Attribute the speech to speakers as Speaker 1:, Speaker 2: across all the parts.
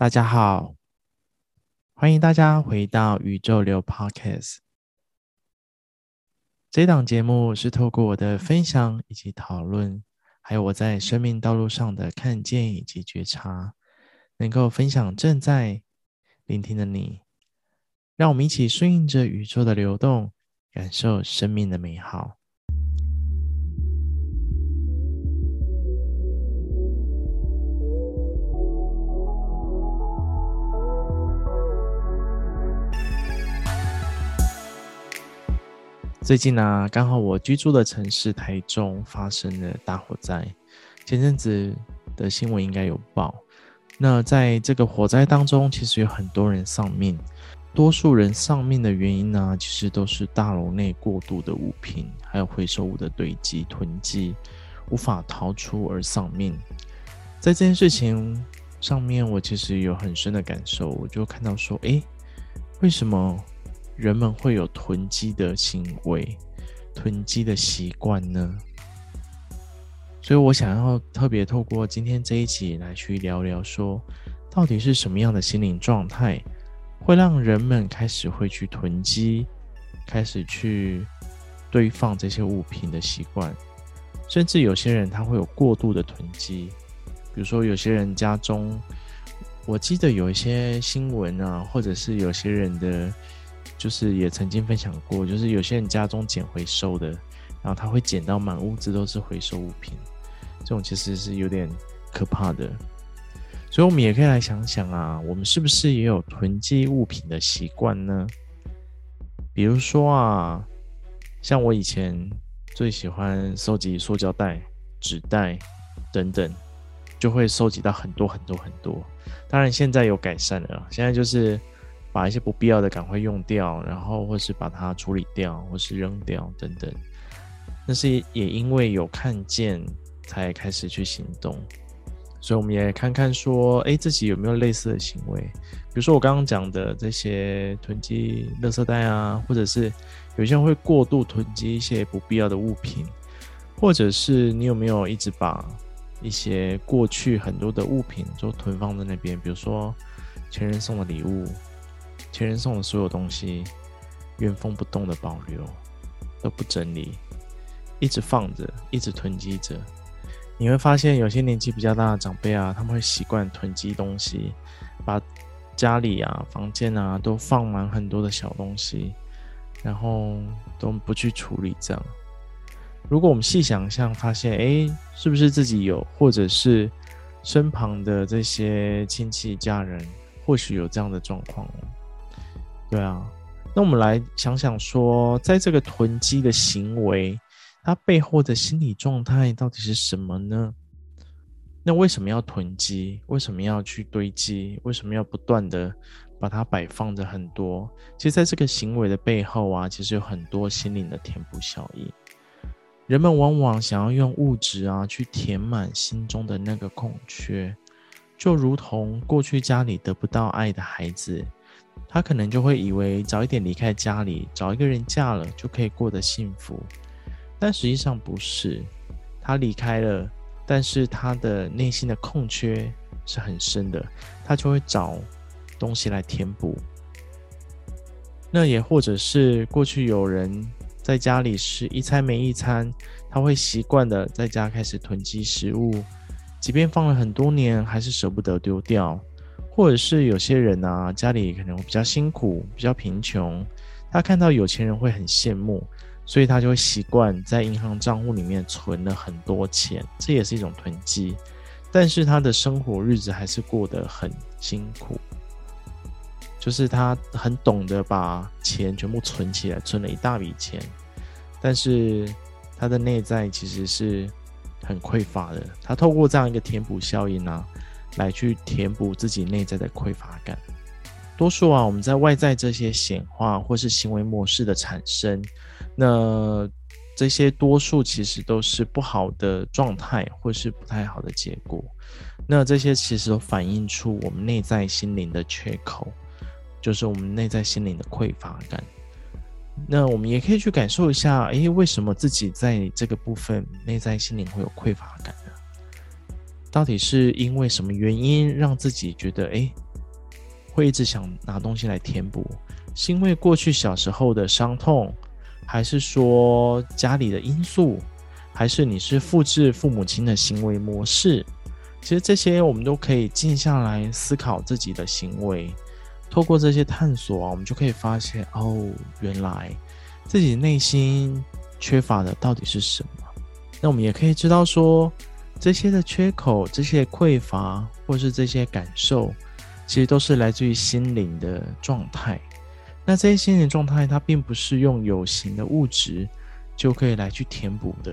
Speaker 1: 大家好，欢迎大家回到宇宙流 Podcast。这档节目是透过我的分享以及讨论，还有我在生命道路上的看见以及觉察，能够分享正在聆听的你，让我们一起顺应着宇宙的流动，感受生命的美好。最近呢、刚好我居住的城市台中发生了大火灾。前阵子的新闻应该有报。那在这个火灾当中，其实有很多人丧命。多数人丧命的原因呢，其实都是大楼内过度的物品，还有回收物的堆积囤积，无法逃出而丧命。在这件事情上面，我其实有很深的感受。我就看到说，诶，为什么？人们会有囤积的行为、囤积的习惯呢？所以我想要特别透过今天这一集来去聊聊，说到底是什么样的心灵状态，会让人们开始会去囤积，开始去堆放这些物品的习惯，甚至有些人他会有过度的囤积，比如说有些人家中，我记得有一些新闻啊，或者是有些人的。就是也曾经分享过，就是有些人家中捡回收的，然后他会捡到满屋子都是回收物品，这种其实是有点可怕的。所以，我们也可以来想想啊，我们是不是也有囤积物品的习惯呢？比如说啊，像我以前最喜欢收集塑胶袋、纸袋等等，就会收集到很多很多很多。当然，现在有改善了，现在就是。把一些不必要的赶快用掉，然后或是把它处理掉，或是扔掉等等。但是也因为有看见，才开始去行动。所以我们也看看说，哎，自己有没有类似的行为？比如说我刚刚讲的这些囤积垃圾袋啊，或者是有些人会过度囤积一些不必要的物品，或者是你有没有一直把一些过去很多的物品都囤放在那边？比如说前人送的礼物。前人送的所有东西，原封不动的保留，都不整理，一直放着，一直囤积着。你会发现，有些年纪比较大的长辈啊，他们会习惯囤积东西，把家里啊、房间啊都放满很多的小东西，然后都不去处理。这样，如果我们细想象，发现，哎，是不是自己有，或者是身旁的这些亲戚家人，或许有这样的状况？对啊，那我们来想想说，在这个囤积的行为，它背后的心理状态到底是什么呢？那为什么要囤积？为什么要去堆积？为什么要不断的把它摆放着很多？其实，在这个行为的背后啊，其实有很多心灵的填补效应。人们往往想要用物质啊去填满心中的那个空缺，就如同过去家里得不到爱的孩子。他可能就会以为早一点离开家里，找一个人嫁了就可以过得幸福，但实际上不是。他离开了，但是他的内心的空缺是很深的，他就会找东西来填补。那也或者是过去有人在家里是一餐没一餐，他会习惯的在家开始囤积食物，即便放了很多年，还是舍不得丢掉。或者是有些人啊，家里可能比较辛苦，比较贫穷，他看到有钱人会很羡慕，所以他就会习惯在银行账户里面存了很多钱，这也是一种囤积。但是他的生活日子还是过得很辛苦，就是他很懂得把钱全部存起来，存了一大笔钱，但是他的内在其实是很匮乏的。他透过这样一个填补效应啊。来去填补自己内在的匮乏感。多数啊，我们在外在这些显化或是行为模式的产生，那这些多数其实都是不好的状态，或是不太好的结果。那这些其实都反映出我们内在心灵的缺口，就是我们内在心灵的匮乏感。那我们也可以去感受一下，诶，为什么自己在这个部分内在心灵会有匮乏感？到底是因为什么原因让自己觉得，哎，会一直想拿东西来填补？是因为过去小时候的伤痛，还是说家里的因素，还是你是复制父母亲的行为模式？其实这些我们都可以静下来思考自己的行为。透过这些探索啊，我们就可以发现哦，原来自己内心缺乏的到底是什么？那我们也可以知道说，这些的缺口、这些匮乏，或是这些感受，其实都是来自于心灵的状态。那这些心灵状态，它并不是用有形的物质就可以来去填补的，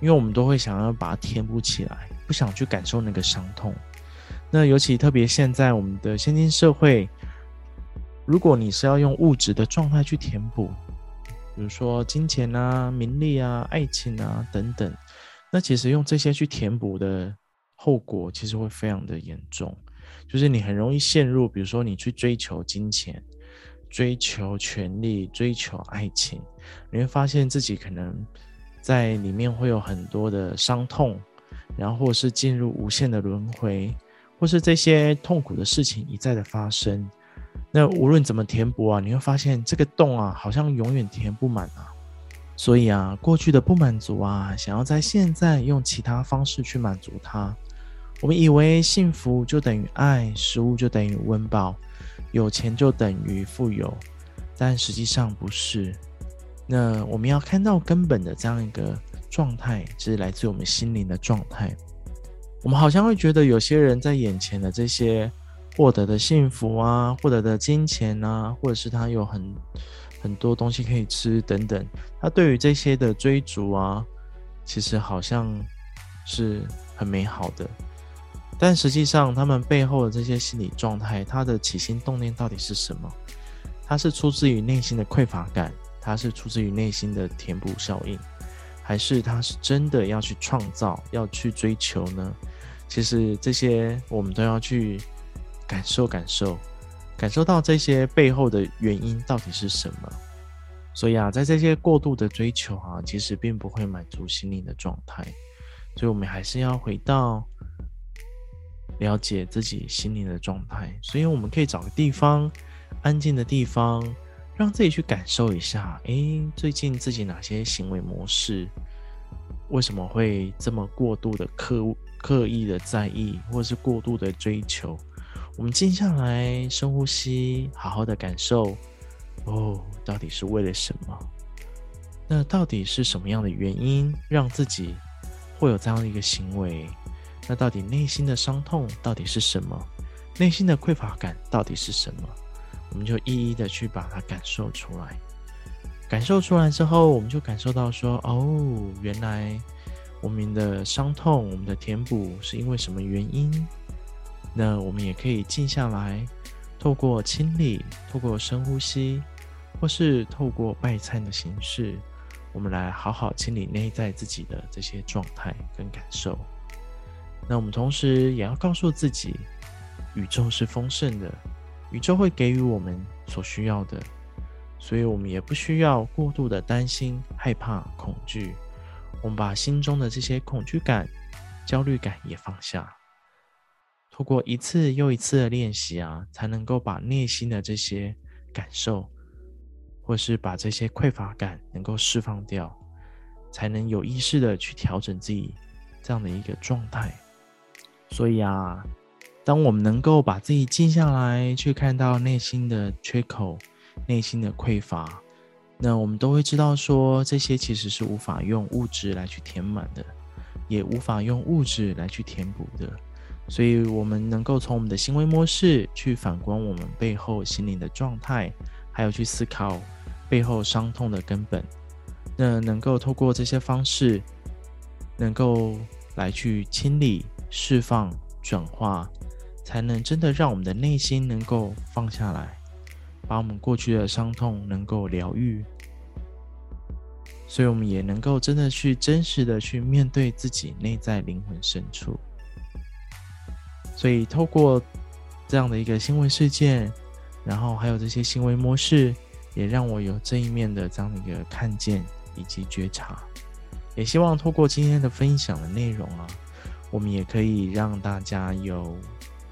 Speaker 1: 因为我们都会想要把它填补起来，不想去感受那个伤痛。那尤其特别现在我们的现今社会。如果你是要用物质的状态去填补，比如说金钱啊、名利啊、爱情啊等等，那其实用这些去填补的后果，其实会非常的严重。就是你很容易陷入，比如说你去追求金钱、追求权力、追求爱情，你会发现自己可能在里面会有很多的伤痛，然后是进入无限的轮回，或是这些痛苦的事情一再的发生。那无论怎么填补啊，你会发现这个洞啊，好像永远填不满啊。所以啊，过去的不满足啊，想要在现在用其他方式去满足它。我们以为幸福就等于爱，食物就等于温饱，有钱就等于富有，但实际上不是。那我们要看到根本的这样一个状态，是来自我们心灵的状态。我们好像会觉得有些人在眼前的这些。获得的幸福啊，获得的金钱啊，或者是他有很很多东西可以吃等等，他对于这些的追逐啊，其实好像是很美好的，但实际上他们背后的这些心理状态，他的起心动念到底是什么？他是出自于内心的匮乏感，他是出自于内心的填补效应，还是他是真的要去创造，要去追求呢？其实这些我们都要去。感受，感受，感受到这些背后的原因到底是什么？所以啊，在这些过度的追求啊，其实并不会满足心灵的状态。所以，我们还是要回到了解自己心灵的状态。所以，我们可以找个地方，安静的地方，让自己去感受一下。诶，最近自己哪些行为模式，为什么会这么过度的刻刻意的在意，或是过度的追求？我们静下来，深呼吸，好好的感受。哦，到底是为了什么？那到底是什么样的原因让自己会有这样的一个行为？那到底内心的伤痛到底是什么？内心的匮乏感到底是什么？我们就一一的去把它感受出来。感受出来之后，我们就感受到说：哦，原来我们的伤痛，我们的填补是因为什么原因？那我们也可以静下来，透过清理，透过深呼吸，或是透过拜忏的形式，我们来好好清理内在自己的这些状态跟感受。那我们同时也要告诉自己，宇宙是丰盛的，宇宙会给予我们所需要的，所以我们也不需要过度的担心、害怕、恐惧。我们把心中的这些恐惧感、焦虑感也放下。透过一次又一次的练习啊，才能够把内心的这些感受，或是把这些匮乏感能够释放掉，才能有意识的去调整自己这样的一个状态。所以啊，当我们能够把自己静下来，去看到内心的缺口、内心的匮乏，那我们都会知道说，这些其实是无法用物质来去填满的，也无法用物质来去填补的。所以，我们能够从我们的行为模式去反观我们背后心灵的状态，还有去思考背后伤痛的根本。那能够透过这些方式，能够来去清理、释放、转化，才能真的让我们的内心能够放下来，把我们过去的伤痛能够疗愈。所以，我们也能够真的去真实的去面对自己内在灵魂深处。所以，透过这样的一个新闻事件，然后还有这些行为模式，也让我有这一面的这样的一个看见以及觉察。也希望透过今天的分享的内容啊，我们也可以让大家有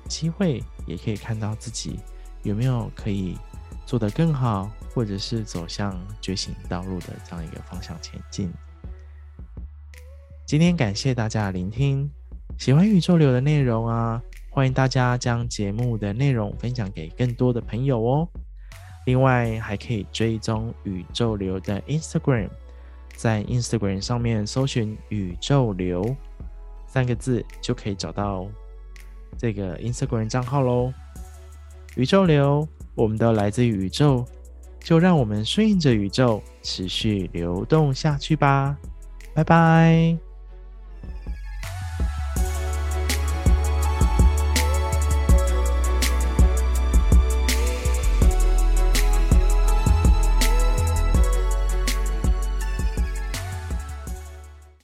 Speaker 1: 机会，也可以看到自己有没有可以做得更好，或者是走向觉醒道路的这样一个方向前进？今天感谢大家的聆听，喜欢宇宙流的内容啊，欢迎大家将节目的内容分享给更多的朋友哦。另外，还可以追踪宇宙流的 Instagram，在 Instagram 上面搜寻“宇宙流”三个字，就可以找到这个 Instagram 账号喽。宇宙流，我们都来自宇宙，就让我们顺应着宇宙，持续流动下去吧。拜拜。